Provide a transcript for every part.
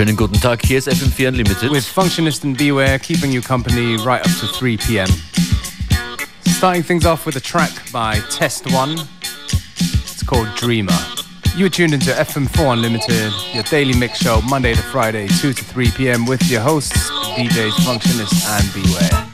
Schönen guten Tag, hier ist FM4 Unlimited. With Functionist and Beware keeping you company right up to 3 pm. Starting things off with a track by Test One. It's called Dreamer. You are tuned into FM4 Unlimited, your daily mix show, Monday to Friday, 2 to 3 pm, with your hosts, DJs Functionist and Beware.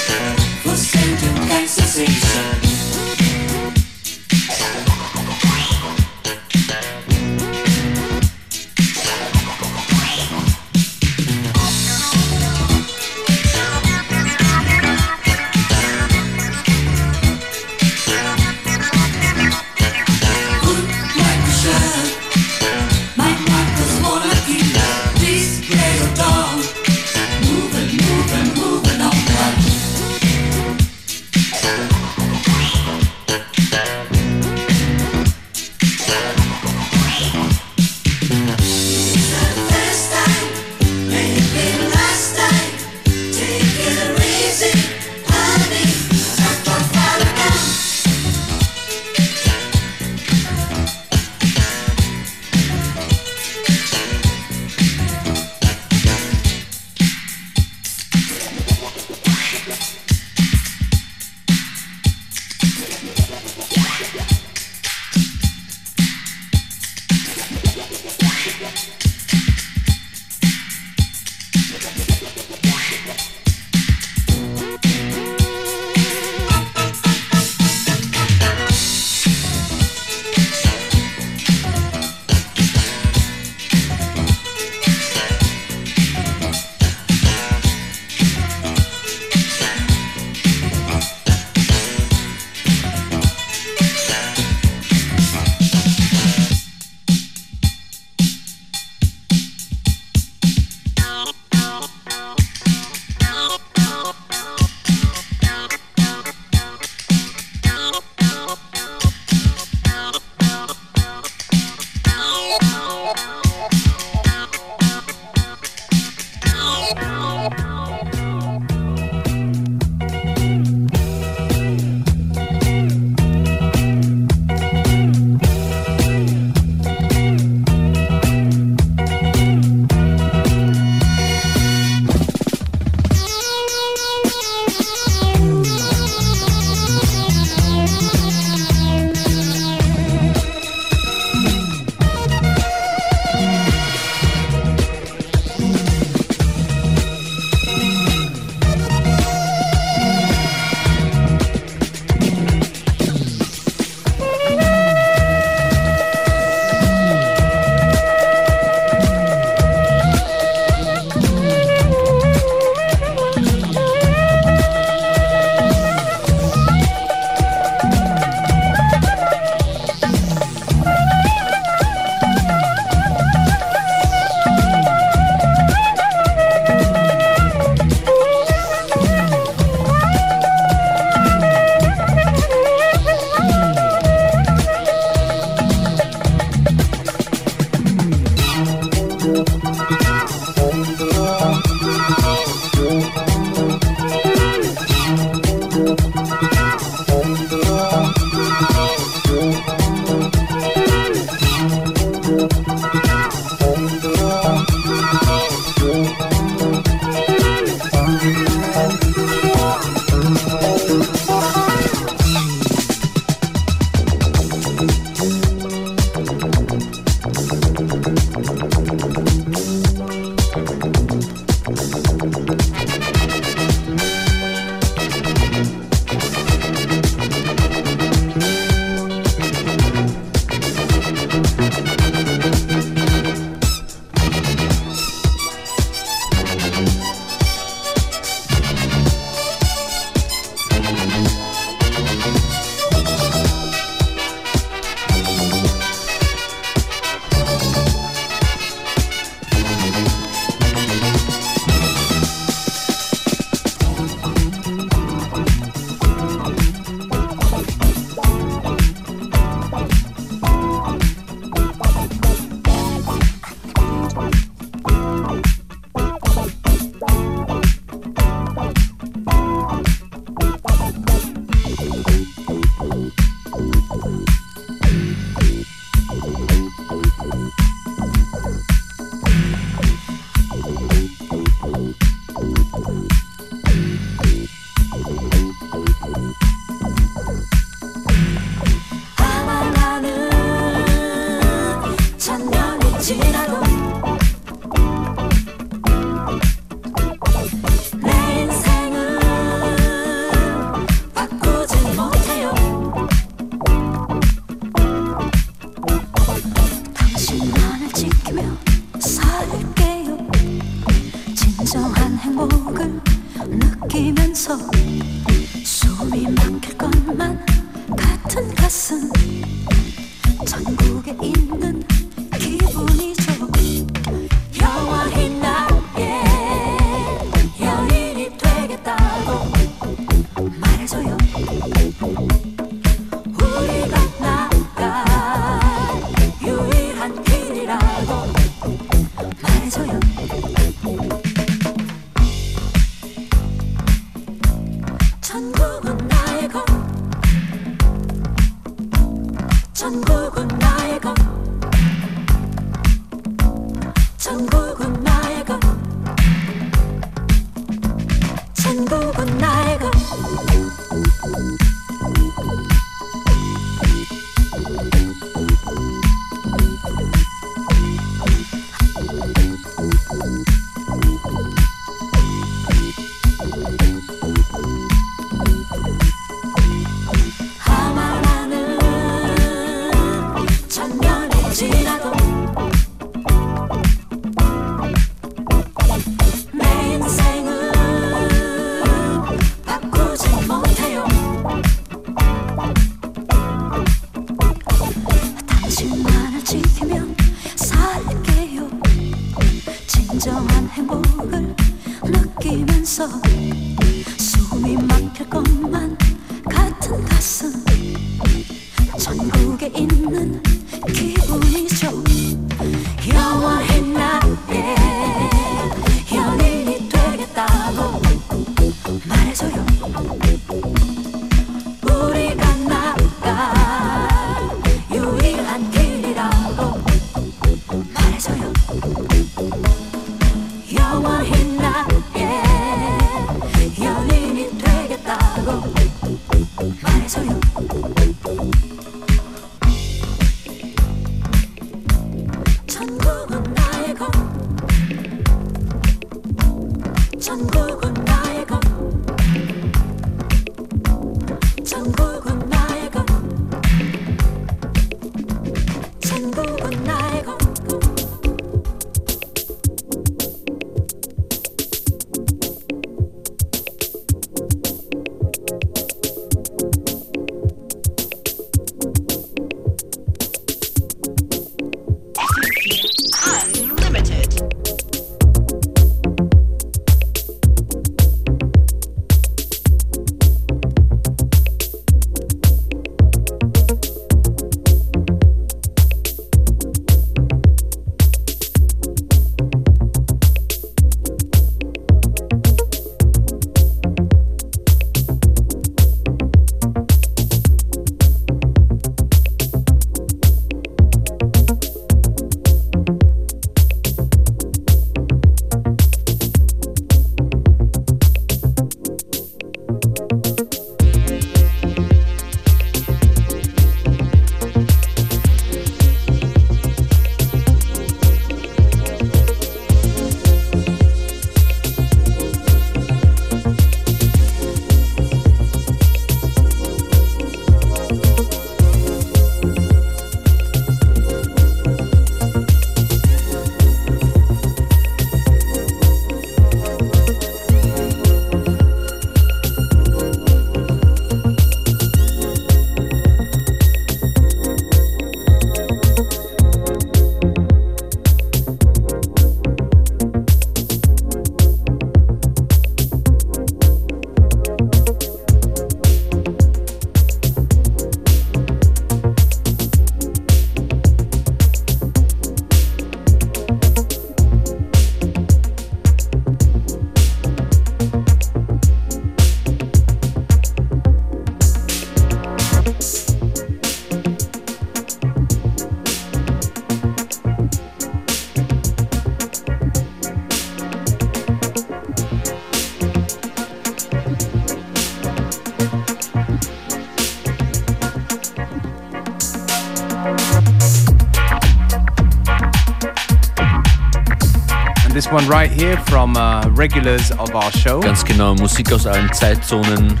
From uh, regulars of our show. Ganz genau, Musik aus allen Zeitzonen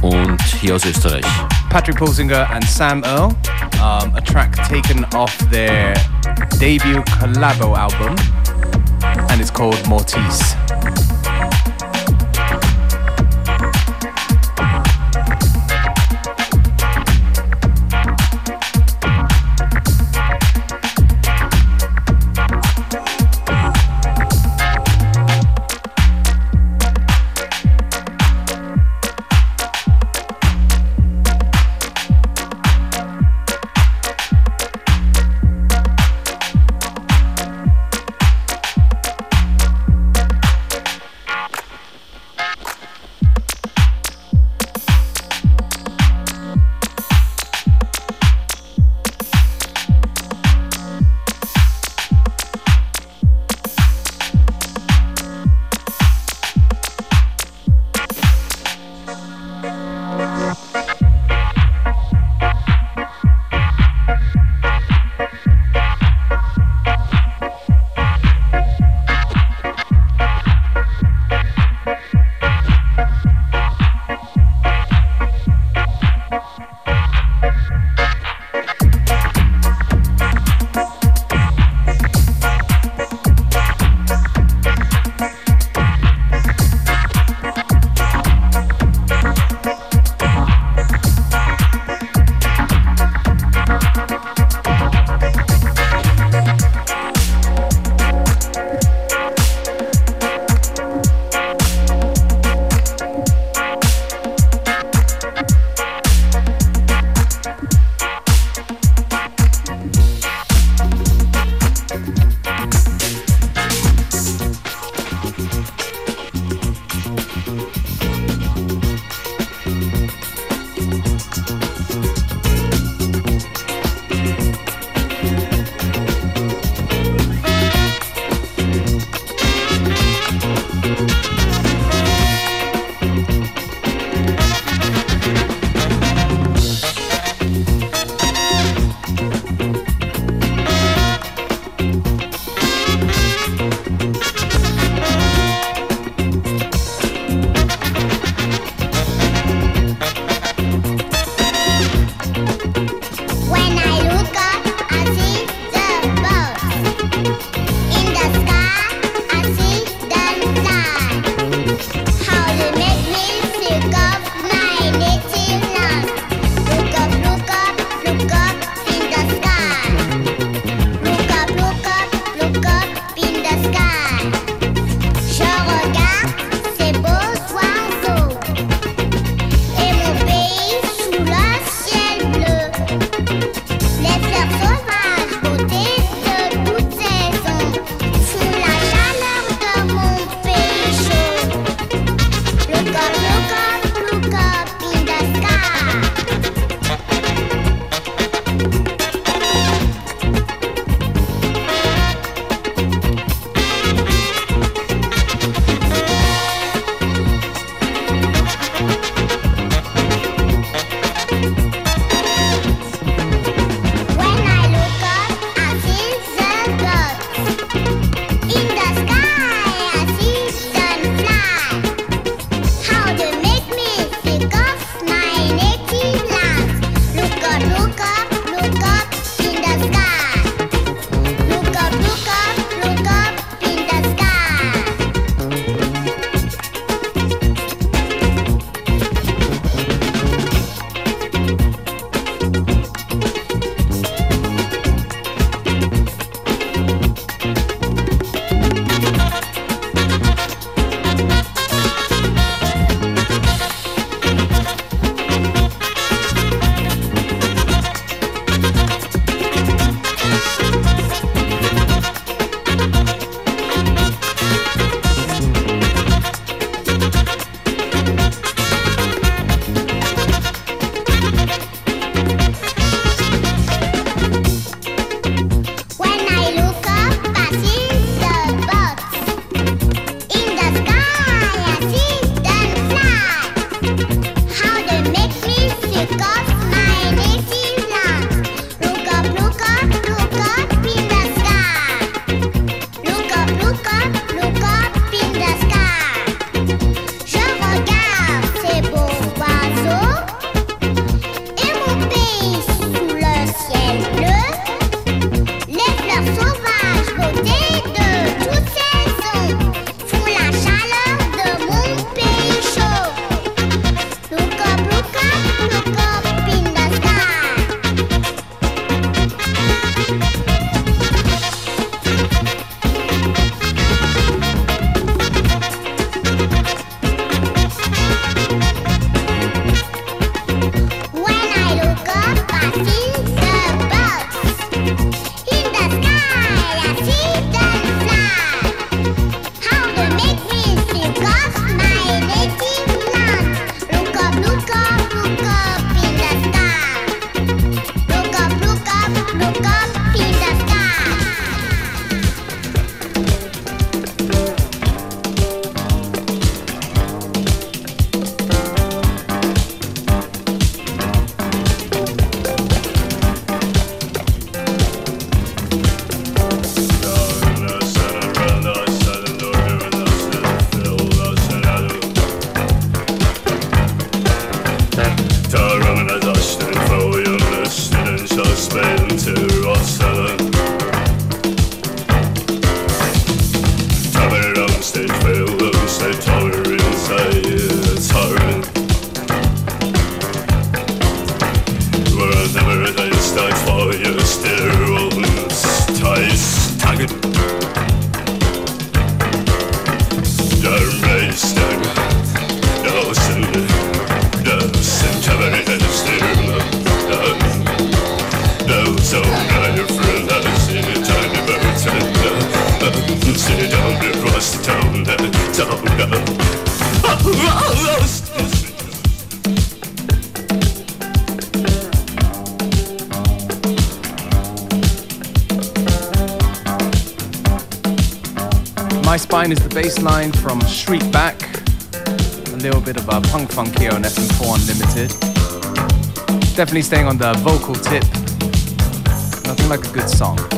und hier aus Österreich. Patrick Pulsinger and Sam Irl, um, a track taken off their debut collabo album, and it's called Mortis. Definitely staying on the vocal tip. Nothing like a good song.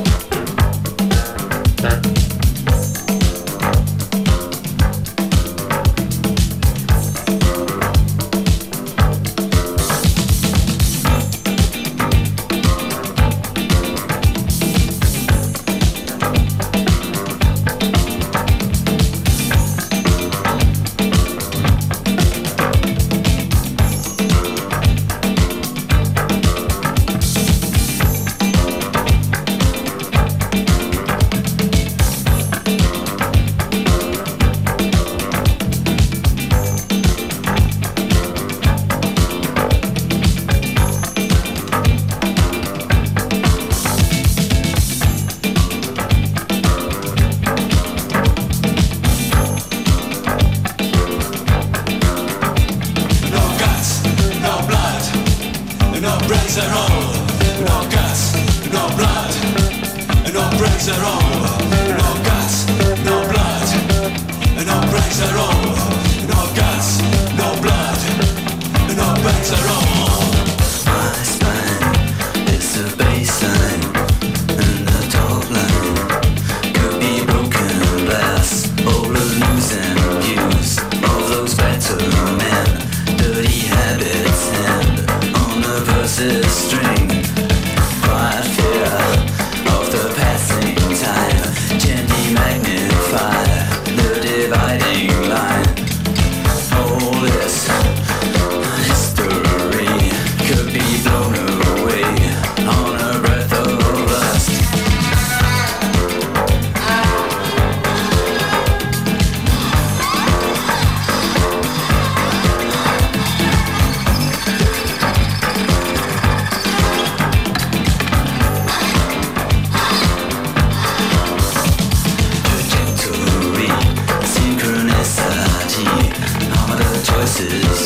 places.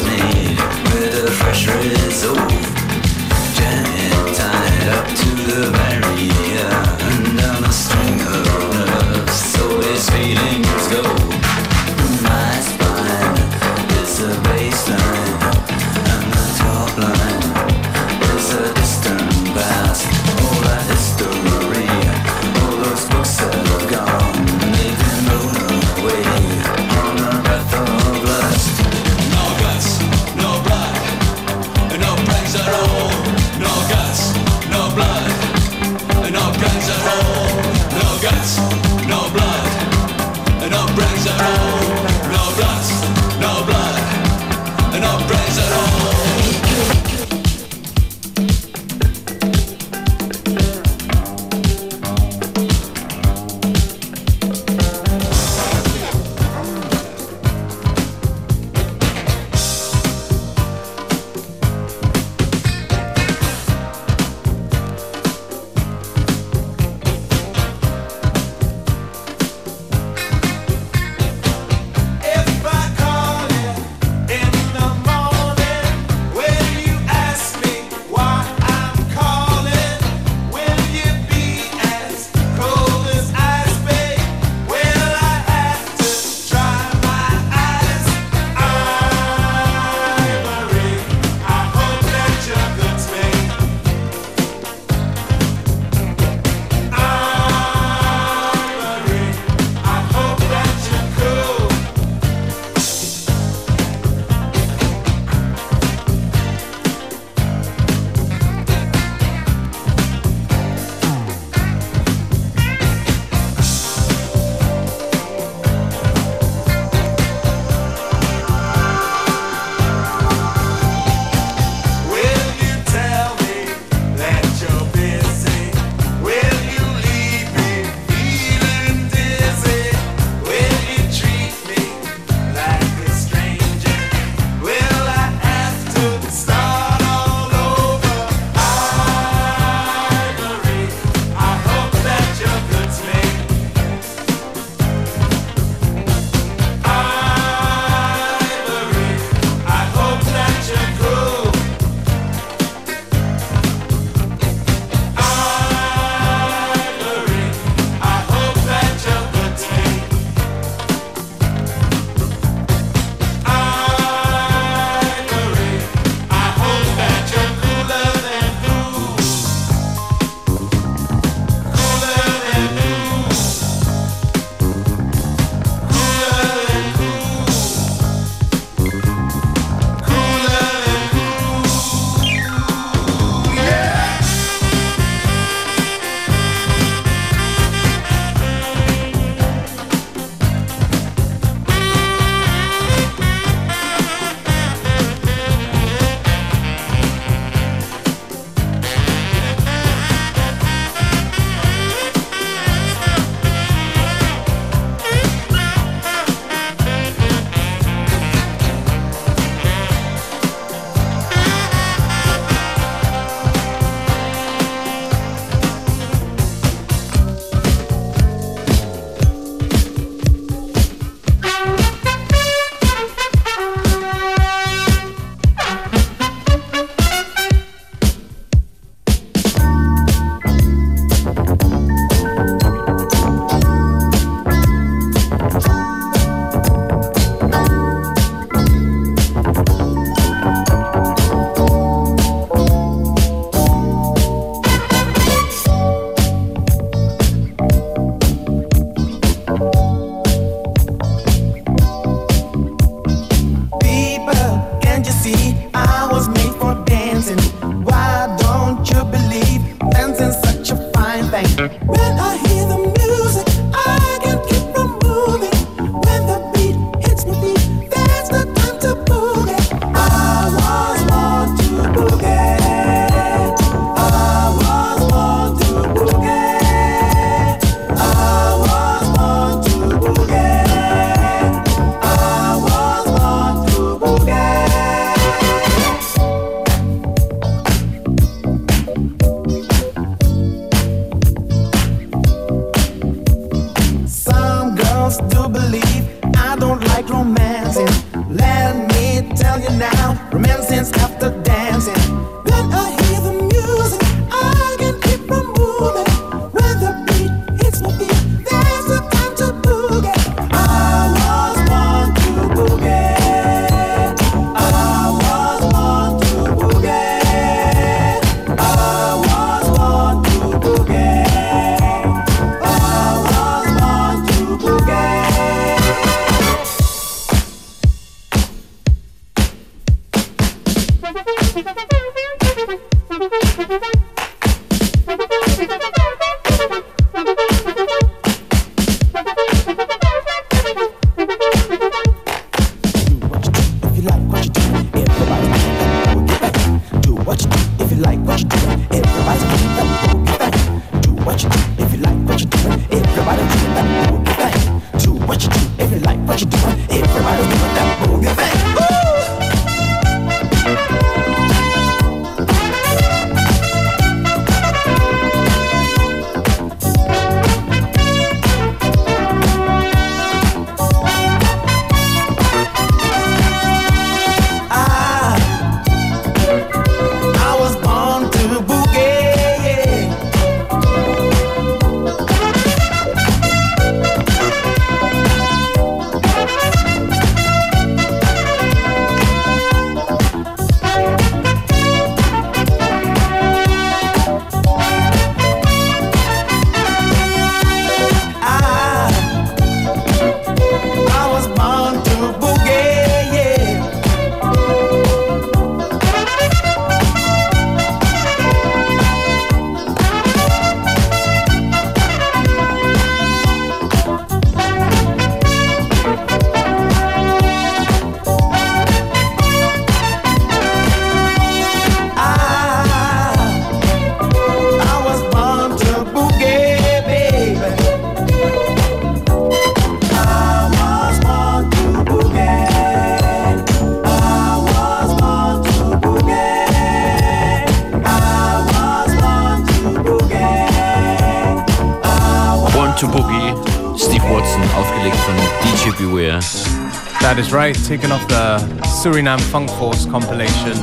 That is right, taken off the Suriname Funk Force compilation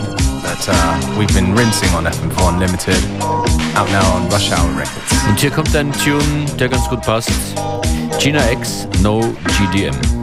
that uh, we've been rinsing on FM4 Unlimited, out now on Rush Hour Records. Und hier kommt ein Tune, der ganz gut passt. Gina X, No GDM.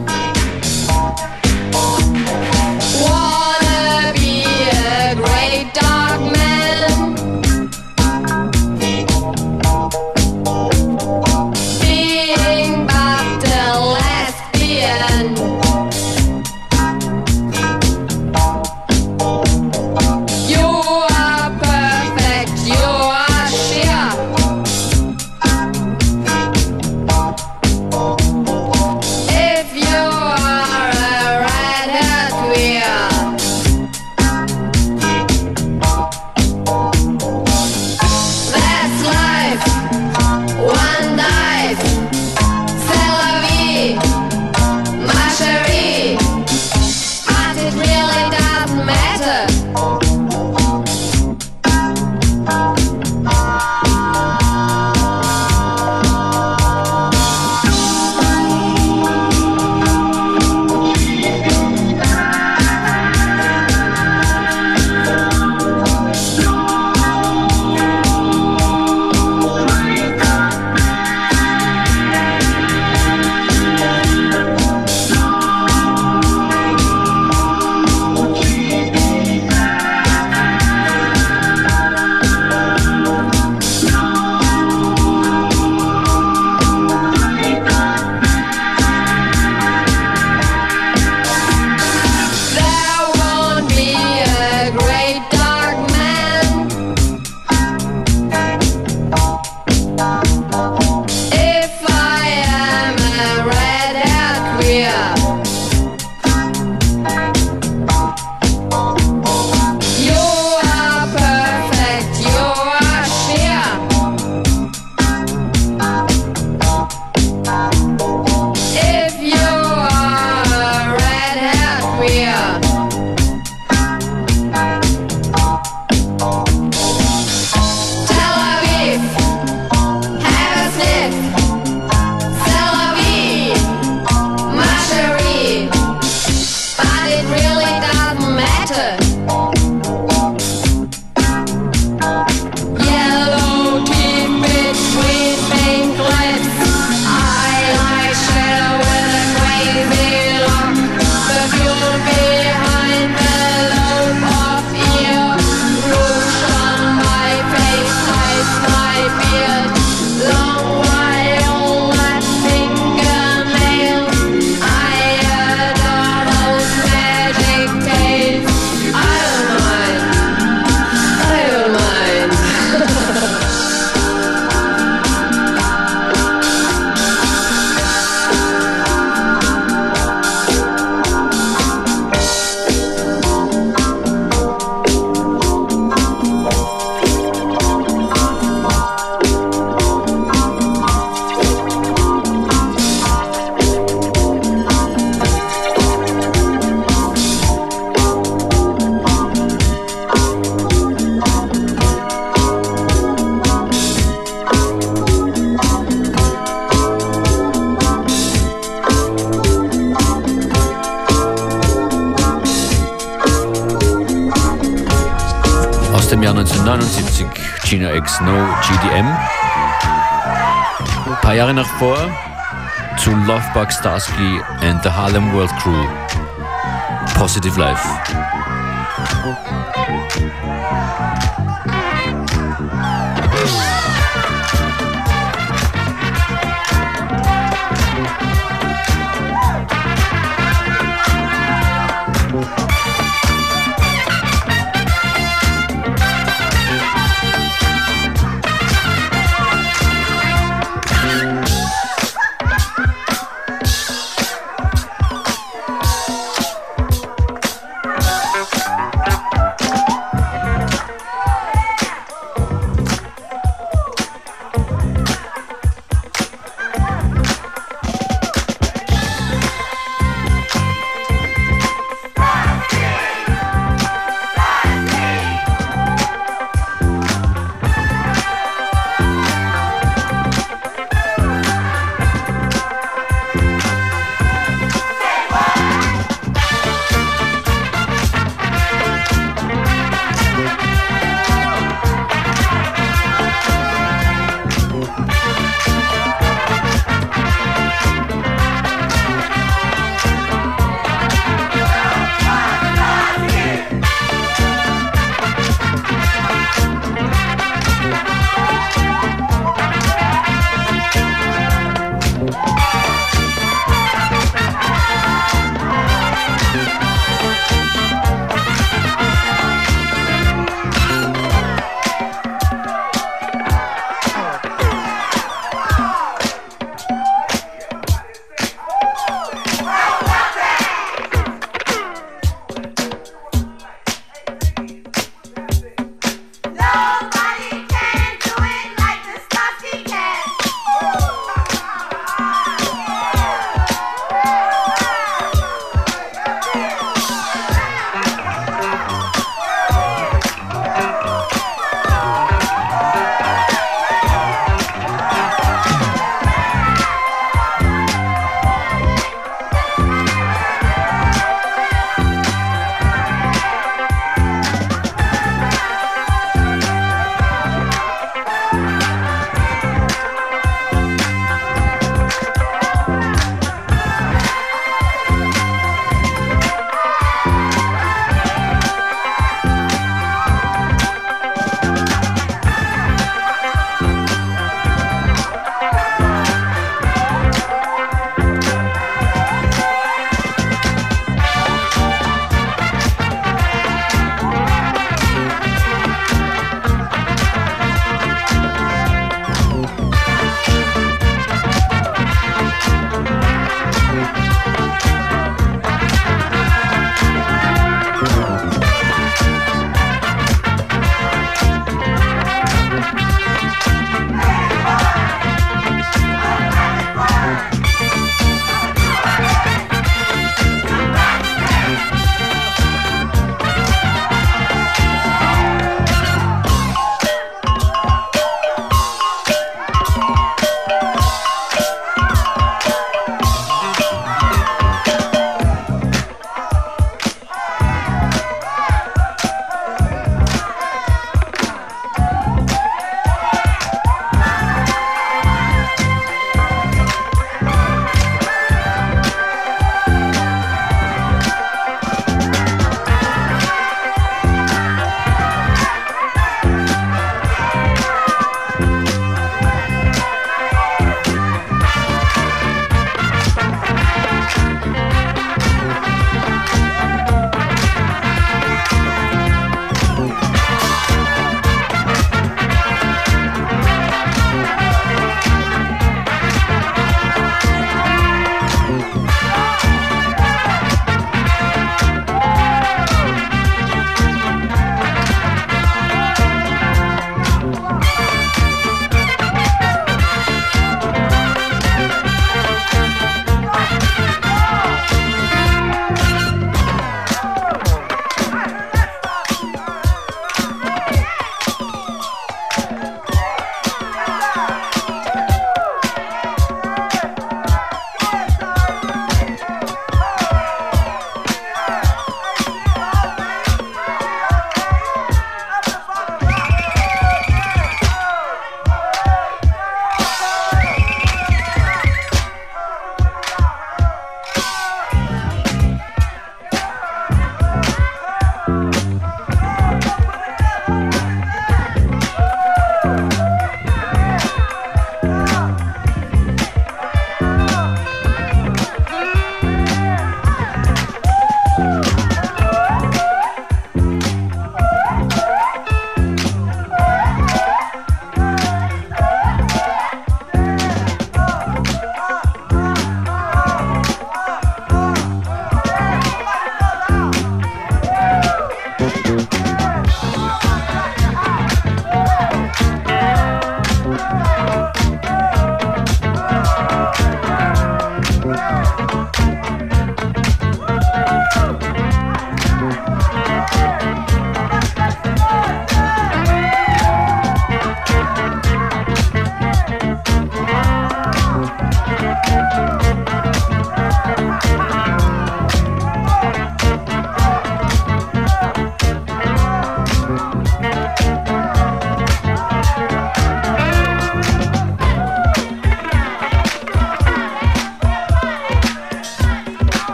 Jahre nach Lovebug Starski and the Harlem World Crew. Positive Life.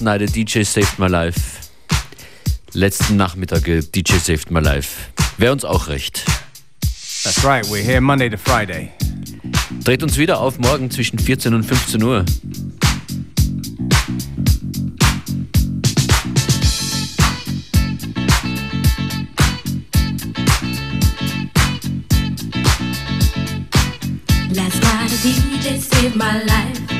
Night a DJ saved my life. Letzten Nachmittag DJ saved my life. Wäre uns auch recht. That's right, we're here Monday to Friday. Dreht uns wieder auf morgen zwischen 14 und 15 Uhr. Last night a DJ saved my life.